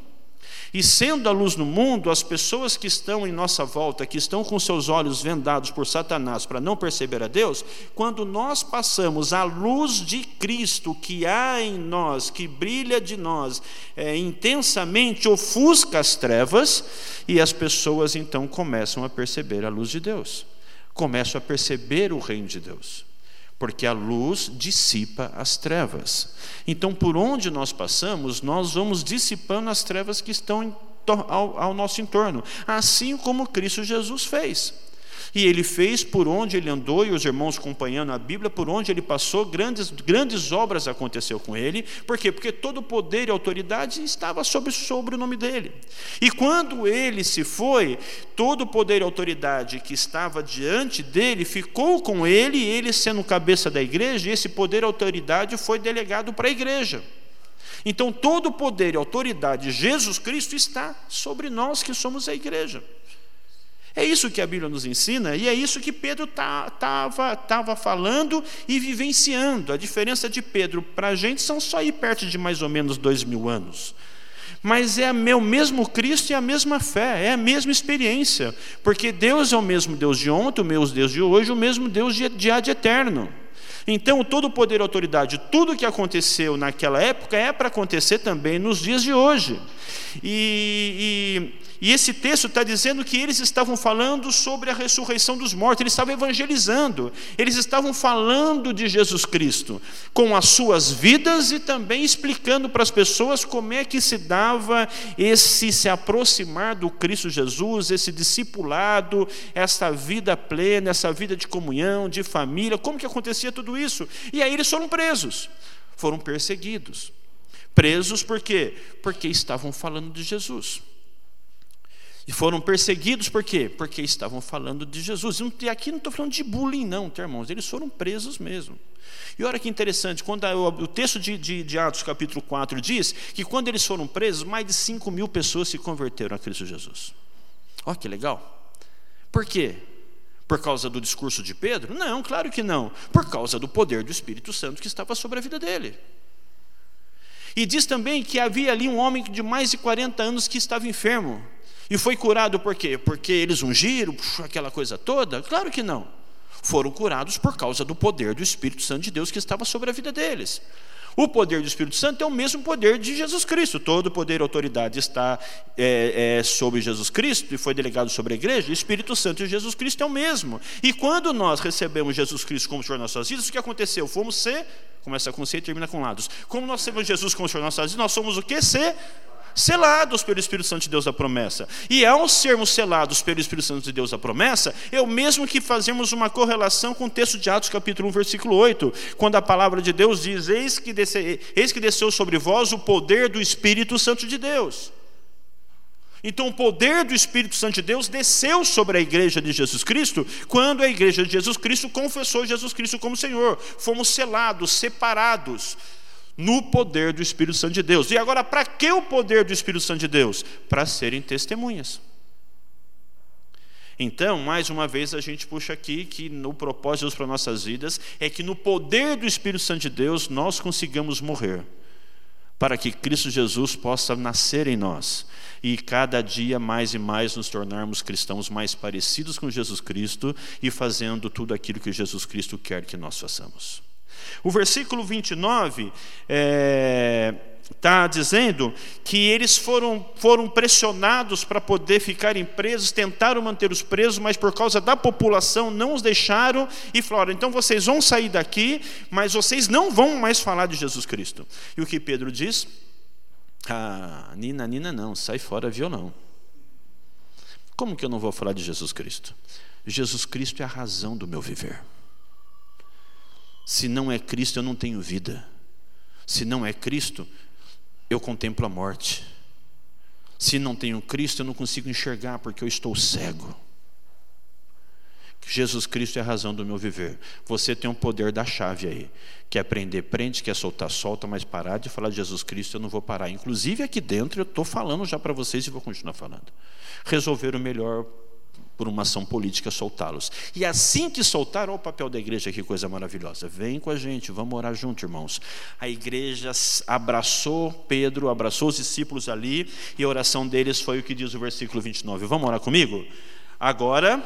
E sendo a luz no mundo, as pessoas que estão em nossa volta, que estão com seus olhos vendados por Satanás para não perceber a Deus, quando nós passamos a luz de Cristo que há em nós, que brilha de nós é, intensamente, ofusca as trevas, e as pessoas então começam a perceber a luz de Deus, começam a perceber o reino de Deus porque a luz dissipa as trevas. Então, por onde nós passamos, nós vamos dissipando as trevas que estão ao, ao nosso entorno, assim como Cristo Jesus fez. E ele fez por onde ele andou, e os irmãos acompanhando a Bíblia, por onde ele passou, grandes, grandes obras aconteceu com ele. Por quê? Porque todo o poder e autoridade estava sobre, sobre o nome dele. E quando ele se foi, todo o poder e autoridade que estava diante dele ficou com ele, ele sendo cabeça da igreja, e esse poder e autoridade foi delegado para a igreja. Então, todo o poder e autoridade de Jesus Cristo está sobre nós que somos a igreja. É isso que a Bíblia nos ensina e é isso que Pedro estava tá, falando e vivenciando. A diferença de Pedro para a gente são só ir perto de mais ou menos dois mil anos. Mas é o mesmo Cristo e a mesma fé, é a mesma experiência, porque Deus é o mesmo Deus de ontem, o mesmo Deus de hoje, o mesmo Deus de, de, de eterno. Então, todo o poder e autoridade, tudo que aconteceu naquela época é para acontecer também nos dias de hoje. E, e e esse texto está dizendo que eles estavam falando sobre a ressurreição dos mortos, eles estavam evangelizando, eles estavam falando de Jesus Cristo, com as suas vidas e também explicando para as pessoas como é que se dava esse se aproximar do Cristo Jesus, esse discipulado, essa vida plena, essa vida de comunhão, de família, como que acontecia tudo isso. E aí eles foram presos, foram perseguidos. Presos por quê? Porque estavam falando de Jesus. E foram perseguidos por quê? Porque estavam falando de Jesus. E aqui não estou falando de bullying, não, tá, irmãos? Eles foram presos mesmo. E olha que interessante, quando o texto de, de, de, Atos, capítulo 4, diz que quando eles foram presos, mais de 5 mil pessoas se converteram a Cristo Jesus. Olha que legal. Por quê? Por causa do discurso de Pedro? Não, claro que não. Por causa do poder do Espírito Santo que estava sobre a vida dele. E diz também que havia ali um homem de mais de 40 anos que estava enfermo. E foi curado por quê? Porque eles ungiram, aquela coisa toda? Claro que não. Foram curados por causa do poder do Espírito Santo de Deus que estava sobre a vida deles. O poder do Espírito Santo é o mesmo poder de Jesus Cristo. Todo poder e autoridade está é, é, sobre Jesus Cristo e foi delegado sobre a igreja. O Espírito Santo de Jesus Cristo é o mesmo. E quando nós recebemos Jesus Cristo como Senhor nas nossas vidas, o que aconteceu? Fomos ser, começa com C e termina com lados. Como nós recebemos Jesus como Senhor nas nossas vidas, nós somos o que? Ser selados pelo Espírito Santo de Deus da promessa. E ao sermos selados pelo Espírito Santo de Deus da promessa, o mesmo que fazemos uma correlação com o texto de Atos, capítulo 1, versículo 8, quando a palavra de Deus diz: Eis que, eis que desceu sobre vós o poder do Espírito Santo de Deus. Então, o poder do Espírito Santo de Deus desceu sobre a igreja de Jesus Cristo quando a igreja de Jesus Cristo confessou Jesus Cristo como Senhor. Fomos selados, separados, no poder do Espírito Santo de Deus. E agora, para que o poder do Espírito Santo de Deus? Para serem testemunhas. Então, mais uma vez, a gente puxa aqui que no propósito de Deus para nossas vidas é que no poder do Espírito Santo de Deus nós consigamos morrer, para que Cristo Jesus possa nascer em nós e cada dia mais e mais nos tornarmos cristãos mais parecidos com Jesus Cristo e fazendo tudo aquilo que Jesus Cristo quer que nós façamos. O versículo 29 é, está dizendo que eles foram, foram pressionados para poder ficarem presos, tentaram manter os presos, mas por causa da população não os deixaram e falaram: então vocês vão sair daqui, mas vocês não vão mais falar de Jesus Cristo. E o que Pedro diz? Ah, Nina, Nina, não, sai fora violão. Como que eu não vou falar de Jesus Cristo? Jesus Cristo é a razão do meu viver. Se não é Cristo, eu não tenho vida. Se não é Cristo, eu contemplo a morte. Se não tenho Cristo, eu não consigo enxergar porque eu estou cego. Jesus Cristo é a razão do meu viver. Você tem um poder da chave aí. Quer aprender, prende, quer soltar, solta, mas parar de falar de Jesus Cristo eu não vou parar. Inclusive aqui dentro eu estou falando já para vocês e vou continuar falando. Resolver o melhor por uma ação política, soltá-los. E assim que soltaram, olha o papel da igreja, que coisa maravilhosa. Vem com a gente, vamos orar junto, irmãos. A igreja abraçou Pedro, abraçou os discípulos ali, e a oração deles foi o que diz o versículo 29. Vamos orar comigo? Agora.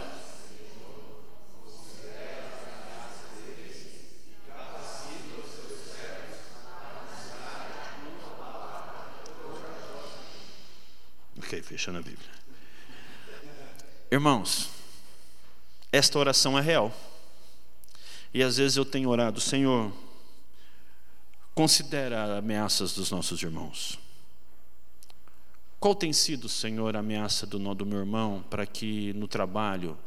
Ok, fechando a Bíblia. Irmãos, esta oração é real. E às vezes eu tenho orado, Senhor, considera ameaças dos nossos irmãos. Qual tem sido, Senhor, a ameaça do, do meu irmão para que no trabalho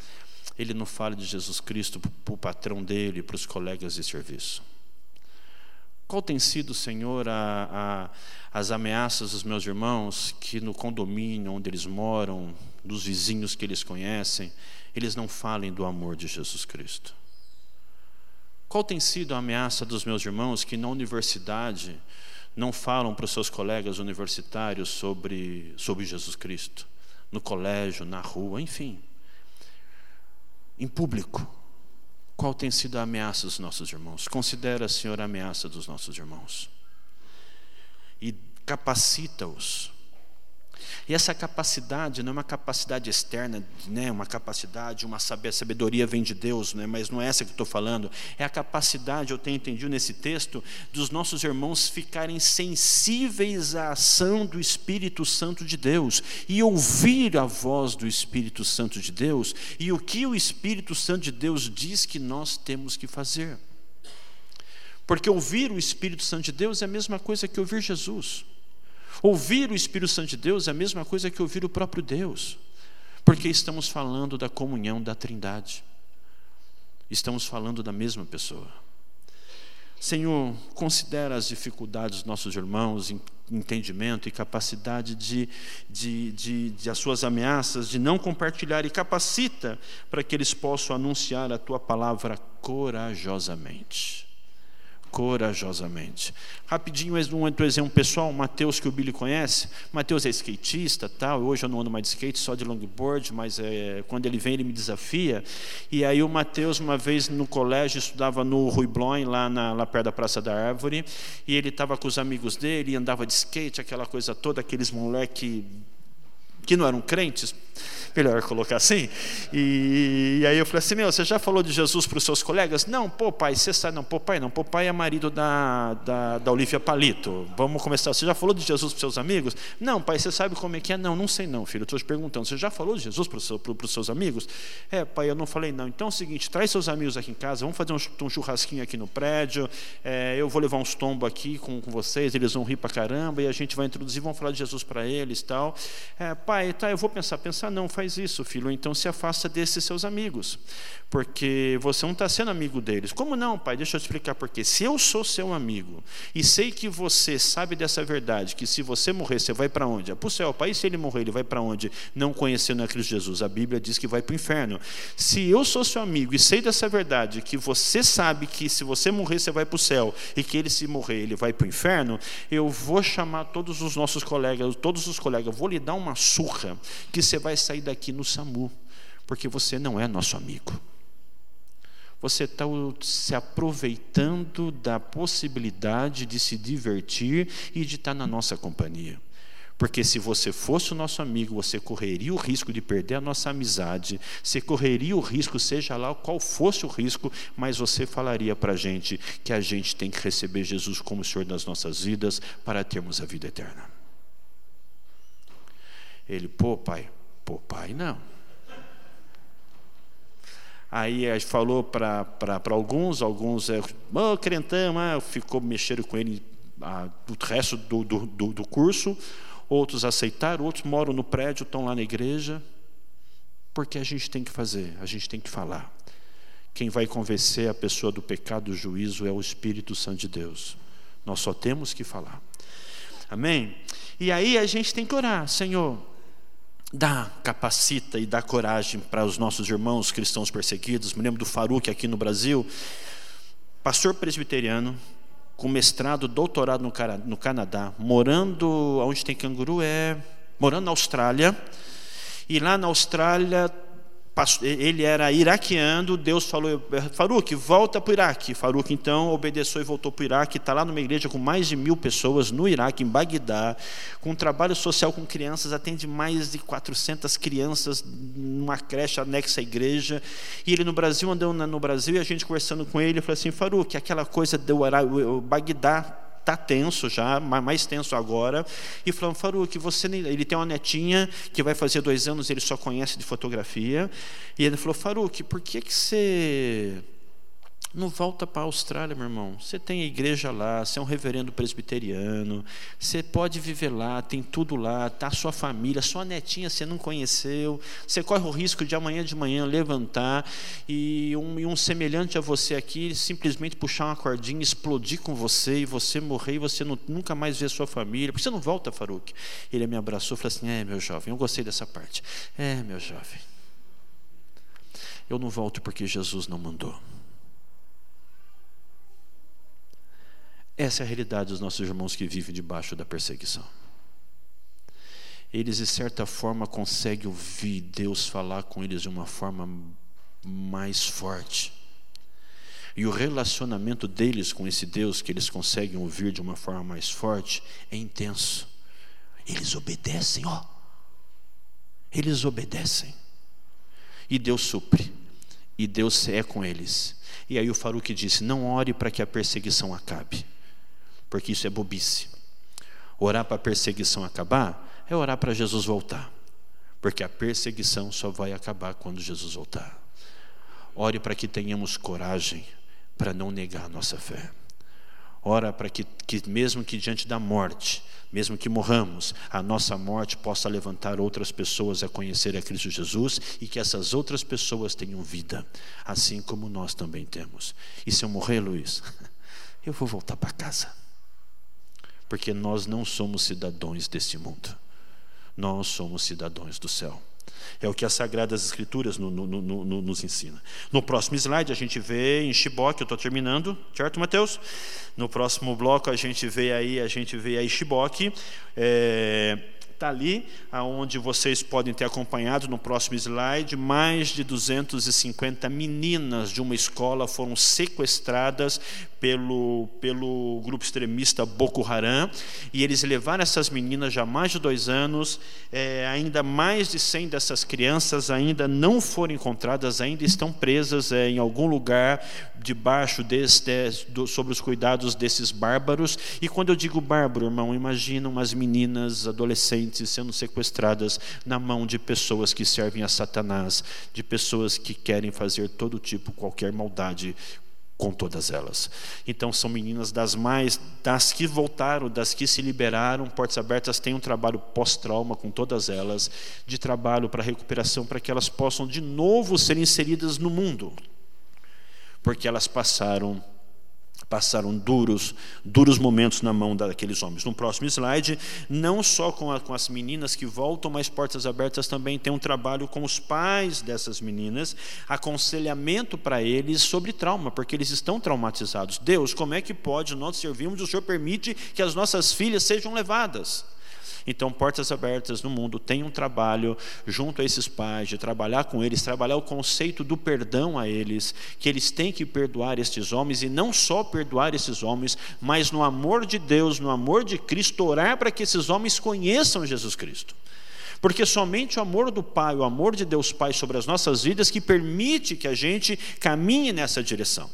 ele não fale de Jesus Cristo para o patrão dele, para os colegas de serviço? Qual tem sido, Senhor, a, a, as ameaças dos meus irmãos que no condomínio onde eles moram, dos vizinhos que eles conhecem, eles não falem do amor de Jesus Cristo? Qual tem sido a ameaça dos meus irmãos que na universidade não falam para os seus colegas universitários sobre, sobre Jesus Cristo? No colégio, na rua, enfim. Em público. Qual tem sido a ameaça dos nossos irmãos? Considera, Senhor, a ameaça dos nossos irmãos. E capacita-os e essa capacidade não é uma capacidade externa, né? uma capacidade, uma sabedoria vem de Deus, né? mas não é essa que estou falando. É a capacidade, eu tenho entendido nesse texto, dos nossos irmãos ficarem sensíveis à ação do Espírito Santo de Deus e ouvir a voz do Espírito Santo de Deus e o que o Espírito Santo de Deus diz que nós temos que fazer. Porque ouvir o Espírito Santo de Deus é a mesma coisa que ouvir Jesus. Ouvir o Espírito Santo de Deus é a mesma coisa que ouvir o próprio Deus, porque estamos falando da comunhão da Trindade, estamos falando da mesma pessoa. Senhor, considera as dificuldades dos nossos irmãos, entendimento e capacidade de, de, de, de, as suas ameaças, de não compartilhar, e capacita para que eles possam anunciar a tua palavra corajosamente corajosamente. Rapidinho, um outro exemplo pessoal, Mateus, que o Billy conhece. Mateus é skatista, tal. Hoje eu não ando mais de skate, só de longboard, mas é, quando ele vem, ele me desafia. E aí o Mateus, uma vez no colégio, estudava no Rui Bloin, lá, na, lá perto da Praça da Árvore, e ele estava com os amigos dele, andava de skate, aquela coisa toda, aqueles moleque que não eram crentes, melhor colocar assim. E, e, aí eu falei assim: Meu, você já falou de Jesus para os seus colegas? Não, pô, pai, você sabe, não, pô, pai, não, pô, pai é marido da, da, da Olivia Palito. Vamos começar. Você já falou de Jesus para os seus amigos? Não, pai, você sabe como é que é? Não, não sei não, filho. Estou te perguntando: Você já falou de Jesus para, os seus amigos? É, pai, eu não falei não. Então é o seguinte: traz seus amigos aqui em casa, vamos fazer um, um churrasquinho aqui no prédio. É, eu vou levar uns tombos aqui com, com vocês, eles vão rir para caramba e a gente vai introduzir, vamos falar de Jesus para eles tal. É, pai, tá, eu vou pensar, pensar, não, faz isso, filho, então se afasta desses seus amigos, porque você não está sendo amigo deles. Como não, pai? Deixa eu te explicar por quê. Se eu sou seu amigo e sei que você sabe dessa verdade, que se você morrer, você vai para onde? É para o céu. Pai, se ele morrer, ele vai para onde? Não conhecendo a Cristo Jesus. A Bíblia diz que vai para o inferno. Se eu sou seu amigo e sei dessa verdade, que você sabe que se você morrer, você vai para o céu, e que ele se morrer, ele vai para o inferno, eu vou chamar todos os nossos colegas, todos os colegas, vou lhe dar uma surra, que você vai sair daqui no SAMU, porque você não é nosso amigo. Você está se aproveitando da possibilidade de se divertir e de estar na nossa companhia. Porque se você fosse o nosso amigo, você correria o risco de perder a nossa amizade, você correria o risco, seja lá qual fosse o risco, mas você falaria para a gente que a gente tem que receber Jesus como Senhor das nossas vidas para termos a vida eterna. Ele, pô, pai, pô, pai, não. Aí falou para alguns, alguns, é, oh, crentão, ah, ficou mexendo com ele ah, o resto do, do, do curso, outros aceitaram, outros moram no prédio, estão lá na igreja, porque a gente tem que fazer, a gente tem que falar. Quem vai convencer a pessoa do pecado do juízo é o Espírito Santo de Deus. Nós só temos que falar. Amém? E aí a gente tem que orar, Senhor, dá, capacita e dá coragem para os nossos irmãos cristãos perseguidos. Me lembro do Faruque aqui no Brasil, pastor presbiteriano, com mestrado, doutorado no Canadá, morando onde tem canguru é morando na Austrália. E lá na Austrália ele era iraquiano, Deus falou, Faruque, volta para o Iraque. Faruque, então, obedeceu e voltou para o Iraque, está lá numa igreja com mais de mil pessoas no Iraque, em Bagdá, com um trabalho social com crianças, atende mais de 400 crianças numa creche anexa à igreja. E ele no Brasil, andando no Brasil, e a gente conversando com ele, falou assim, Faruque, aquela coisa do Bagdá está tenso já, mais tenso agora, e falando, Faruque, você ele tem uma netinha que vai fazer dois anos, ele só conhece de fotografia, e ele falou, Faruque, por que, que você não volta para a Austrália, meu irmão. Você tem a igreja lá, você é um reverendo presbiteriano, você pode viver lá, tem tudo lá, tá a sua família, sua netinha você não conheceu, você corre o risco de amanhã de manhã levantar e um, e um semelhante a você aqui simplesmente puxar uma cordinha, explodir com você e você morrer e você não, nunca mais ver sua família. Por que você não volta, Faruque? Ele me abraçou e falou assim: É, meu jovem, eu gostei dessa parte. É, meu jovem. Eu não volto porque Jesus não mandou. Essa é a realidade dos nossos irmãos que vivem debaixo da perseguição. Eles, de certa forma, conseguem ouvir Deus falar com eles de uma forma mais forte. E o relacionamento deles com esse Deus, que eles conseguem ouvir de uma forma mais forte, é intenso. Eles obedecem, ó. Eles obedecem. E Deus supre. E Deus é com eles. E aí o Faruque disse: Não ore para que a perseguição acabe porque isso é bobice. Orar para a perseguição acabar é orar para Jesus voltar, porque a perseguição só vai acabar quando Jesus voltar. Ore para que tenhamos coragem para não negar a nossa fé. Ora para que, que, mesmo que diante da morte, mesmo que morramos, a nossa morte possa levantar outras pessoas a conhecer a Cristo Jesus e que essas outras pessoas tenham vida, assim como nós também temos. E se eu morrer, Luiz, <laughs> eu vou voltar para casa porque nós não somos cidadãos deste mundo, nós somos cidadãos do céu. É o que as Sagradas Escrituras no, no, no, nos ensina. No próximo slide a gente vê em Shiboque, eu estou terminando, certo, Mateus? No próximo bloco a gente vê aí, a gente vê aí. É, está ali, aonde vocês podem ter acompanhado no próximo slide, mais de 250 meninas de uma escola foram sequestradas pelo, pelo grupo extremista Boko Haram, e eles levaram essas meninas já há mais de dois anos, é, ainda mais de 100 dessas crianças ainda não foram encontradas, ainda estão presas é, em algum lugar debaixo desse, do, sobre os cuidados desses bárbaros, e quando eu digo bárbaro, irmão, imagina umas meninas adolescentes sendo sequestradas na mão de pessoas que servem a Satanás, de pessoas que querem fazer todo tipo, qualquer maldade com todas elas. Então são meninas das mais, das que voltaram, das que se liberaram, Portas Abertas tem um trabalho pós-trauma com todas elas, de trabalho para recuperação, para que elas possam de novo ser inseridas no mundo, porque elas passaram passaram duros, duros momentos na mão daqueles homens. No próximo slide, não só com, a, com, as meninas que voltam, mas Portas Abertas também tem um trabalho com os pais dessas meninas, aconselhamento para eles sobre trauma, porque eles estão traumatizados. Deus, como é que pode nós servirmos? O Senhor permite que as nossas filhas sejam levadas. Então, Portas Abertas no Mundo tem um trabalho junto a esses pais, de trabalhar com eles, trabalhar o conceito do perdão a eles, que eles têm que perdoar estes homens, e não só perdoar esses homens, mas no amor de Deus, no amor de Cristo, orar para que esses homens conheçam Jesus Cristo. Porque somente o amor do Pai, o amor de Deus Pai sobre as nossas vidas, que permite que a gente caminhe nessa direção.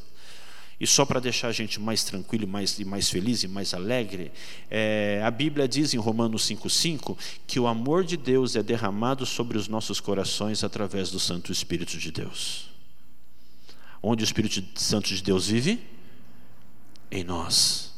E só para deixar a gente mais tranquilo, mais, e mais feliz e mais alegre, é, a Bíblia diz em Romanos 5,5 que o amor de Deus é derramado sobre os nossos corações através do Santo Espírito de Deus. Onde o Espírito Santo de Deus vive? Em nós.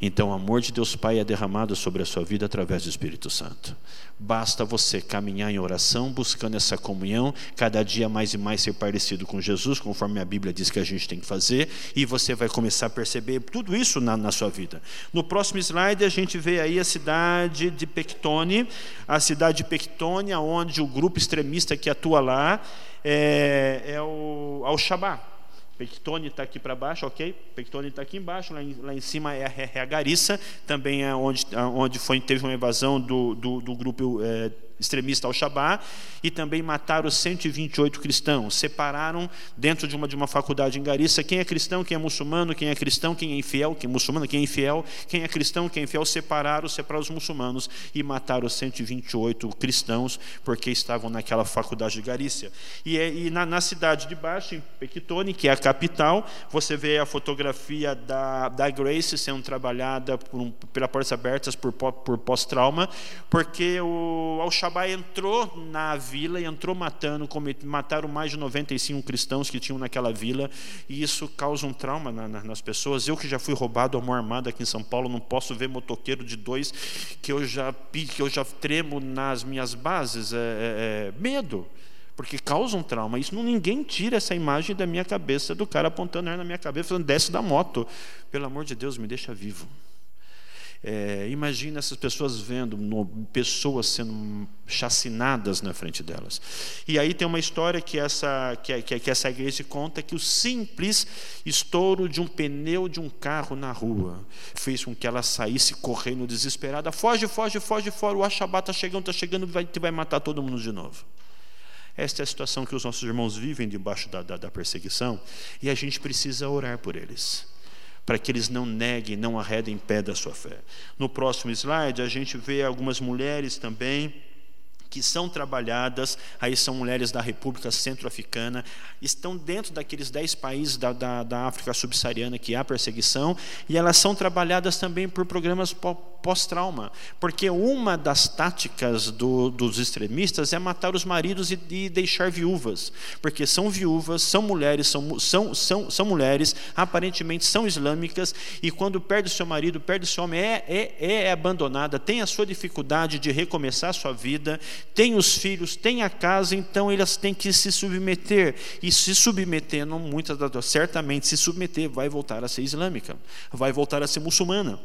Então, o amor de Deus Pai é derramado sobre a sua vida através do Espírito Santo. Basta você caminhar em oração, buscando essa comunhão, cada dia mais e mais ser parecido com Jesus, conforme a Bíblia diz que a gente tem que fazer, e você vai começar a perceber tudo isso na, na sua vida. No próximo slide, a gente vê aí a cidade de Pectone, a cidade de Pectone, onde o grupo extremista que atua lá é, é o Al-Shabaab. Pectone está aqui para baixo, ok? Pectone está aqui embaixo, lá em, lá em cima é, é, a Garissa, também é onde, onde foi, teve uma invasão do, do, do grupo é, extremista Al-Shabaab e também mataram 128 cristãos. Separaram dentro de uma, de uma faculdade em Garissa quem é cristão, quem é muçulmano, quem é cristão, quem é infiel, quem é muçulmano, quem é infiel, quem é cristão, quem é infiel. Separaram, separaram os muçulmanos e mataram 128 cristãos porque estavam naquela faculdade de Garissa. E, é, e na, na, cidade de baixo, em Pequitone, que é a capital, você vê a fotografia da, da Grace sendo trabalhada por um, pela Portas Abertas por, por pós-trauma, porque o Al-Shabaab entrou na vila e entrou matando, mataram mais de 95 cristãos que tinham naquela vila, e isso causa um trauma na, na, nas pessoas. Eu que já fui roubado a mão armada aqui em São Paulo, não posso ver motoqueiro de dois que eu já que eu já tremo nas minhas bases, é, é, é medo porque causa um trauma. Isso não, ninguém tira essa imagem da minha cabeça do cara apontando ar na minha cabeça, falando desce da moto. Pelo amor de Deus, me deixa vivo. É, imagina essas pessoas vendo no, pessoas sendo chacinadas na frente delas. E aí tem uma história que essa, que, que, que essa igreja conta que o simples estouro de um pneu de um carro na rua fez com que ela saísse correndo desesperada. Foge, foge, foge fora. O Achabá está chegando, está chegando, vai, vai matar todo mundo de novo. Esta é a situação que os nossos irmãos vivem debaixo da, da, da perseguição e a gente precisa orar por eles para que eles não neguem, não arredem pé da sua fé. No próximo slide, a gente vê algumas mulheres também que são trabalhadas, aí são mulheres da República Centro-Africana, estão dentro daqueles dez países da, da, da África subsaariana que há perseguição, e elas são trabalhadas também por programas pós-trauma, porque uma das táticas do, dos extremistas é matar os maridos e, e, deixar viúvas, porque são viúvas, são mulheres, são, são, são, são mulheres, aparentemente são islâmicas, e quando perde o seu marido, perde o seu homem, é, é, é abandonada, tem a sua dificuldade de recomeçar a sua vida, tem os filhos, tem a casa, então elas têm que se submeter. E se submeter, não muitas certamente se submeter, vai voltar a ser islâmica, vai voltar a ser muçulmana.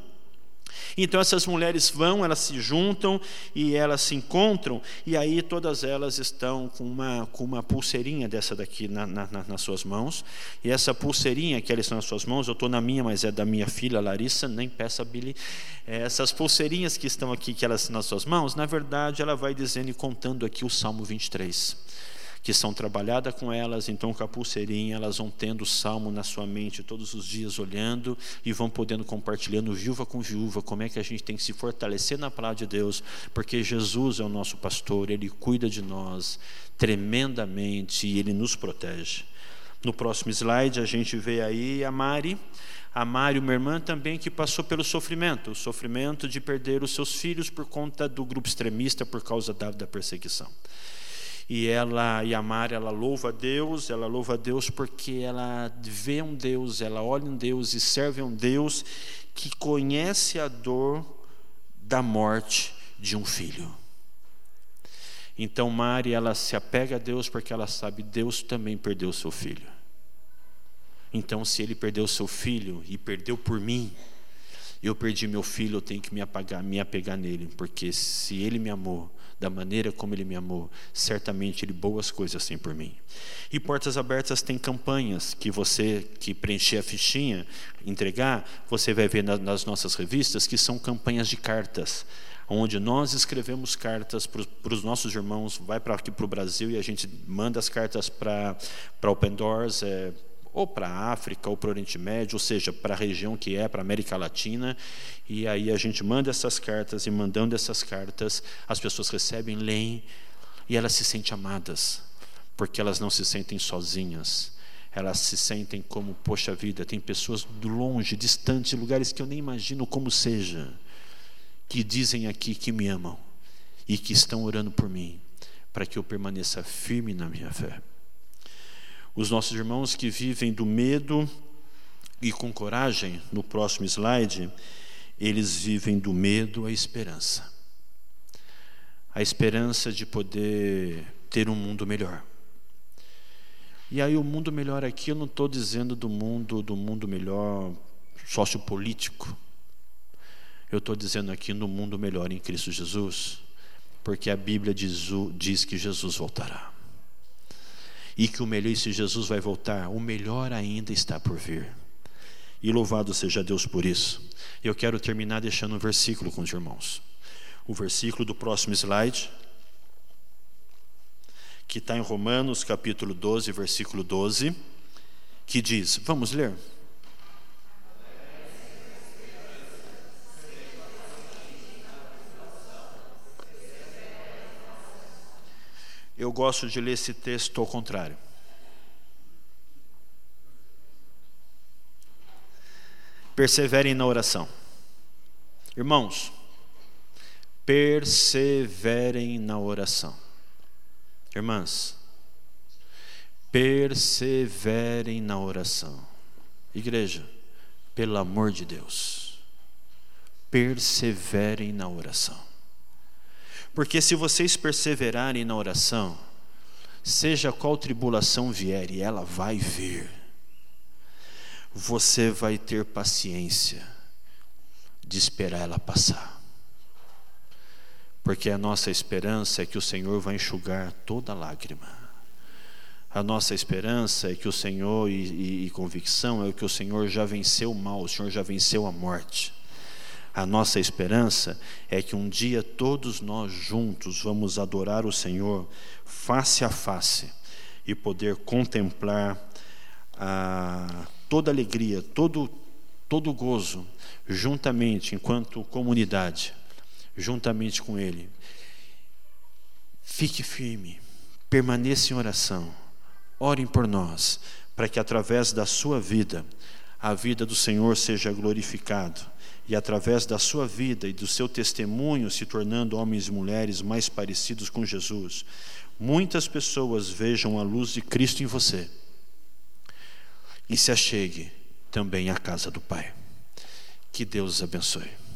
Então essas mulheres vão, elas se juntam e elas se encontram, e aí todas elas estão com uma, com uma pulseirinha dessa daqui na, na, nas suas mãos, e essa pulseirinha que elas estão nas suas mãos, eu estou na minha, mas é da minha filha Larissa, nem peça Billy, é, essas pulseirinhas que estão aqui, que elas nas suas mãos, na verdade ela vai dizendo e contando aqui o Salmo 23 que são trabalhadas com elas, então com a pulseirinha, elas vão tendo o salmo na sua mente todos os dias, olhando e vão podendo compartilhando viúva com viúva, como é que a gente tem que se fortalecer na palavra de Deus, porque Jesus é o nosso pastor, ele cuida de nós tremendamente e ele nos protege. No próximo slide, a gente vê aí a Mari. A Mari, uma irmã também que passou pelo sofrimento, o sofrimento de perder os seus filhos por conta do grupo extremista, por causa da, da perseguição e ela e a Mari, ela louva a Deus, ela louva a Deus porque ela vê um Deus, ela olha um Deus e serve um Deus que conhece a dor da morte de um filho. Então Mari, ela se apega a Deus porque ela sabe Deus também perdeu seu filho. Então se ele perdeu seu filho e perdeu por mim, eu perdi meu filho, eu tenho que me apagar, me apegar nele, porque se ele me amou, da maneira como Ele me amou, certamente Ele boas coisas tem por mim. E Portas Abertas tem campanhas que você que preencher a fichinha, entregar, você vai ver nas nossas revistas que são campanhas de cartas onde nós escrevemos cartas para os nossos irmãos, vai para aqui para o Brasil e a gente manda as cartas para Open Doors, é, ou para a África, ou para o Oriente Médio, ou seja, para a região que é, para a América Latina, e aí a gente manda essas cartas, e mandando essas cartas, as pessoas recebem, leem, e elas se sentem amadas, porque elas não se sentem sozinhas, elas se sentem como, poxa vida, tem pessoas do longe, distantes, lugares que eu nem imagino como seja, que dizem aqui que me amam, e que estão orando por mim, para que eu permaneça firme na minha fé. Os nossos irmãos que vivem do medo e com coragem, no próximo slide, eles vivem do medo à esperança. A esperança de poder ter um mundo melhor. E aí o mundo melhor aqui eu não estou dizendo do mundo do mundo melhor sociopolítico. Eu estou dizendo aqui no mundo melhor em Cristo Jesus, porque a Bíblia diz, diz que Jesus voltará e que o melhor, se Jesus vai voltar, o melhor ainda está por vir. E louvado seja Deus por isso. Eu quero terminar deixando um versículo com os irmãos. O versículo do próximo slide. que está em Romanos capítulo 12, versículo 12, que diz: Vamos ler? Eu gosto de ler esse texto ao contrário. Perseverem na oração. Irmãos, perseverem na oração. Irmãs, perseverem na oração. Igreja, pelo amor de Deus, perseverem na oração. Porque se vocês perseverarem na oração, seja qual tribulação vier, e ela vai vir, você vai ter paciência de esperar ela passar. Porque a nossa esperança é que o Senhor vai enxugar toda lágrima. A nossa esperança é que o Senhor, e, e, e convicção, é que o Senhor já venceu o mal, o Senhor já venceu a morte. A nossa esperança é que um dia todos nós juntos vamos adorar o Senhor face a face e poder contemplar a, toda alegria, todo, todo gozo, juntamente, enquanto comunidade, juntamente com Ele. Fique firme, permaneça em oração, orem por nós, para que através da sua vida, a vida do Senhor seja glorificado e através da sua vida e do seu testemunho se tornando homens e mulheres mais parecidos com Jesus, muitas pessoas vejam a luz de Cristo em você e se achegue também à casa do Pai. Que Deus os abençoe.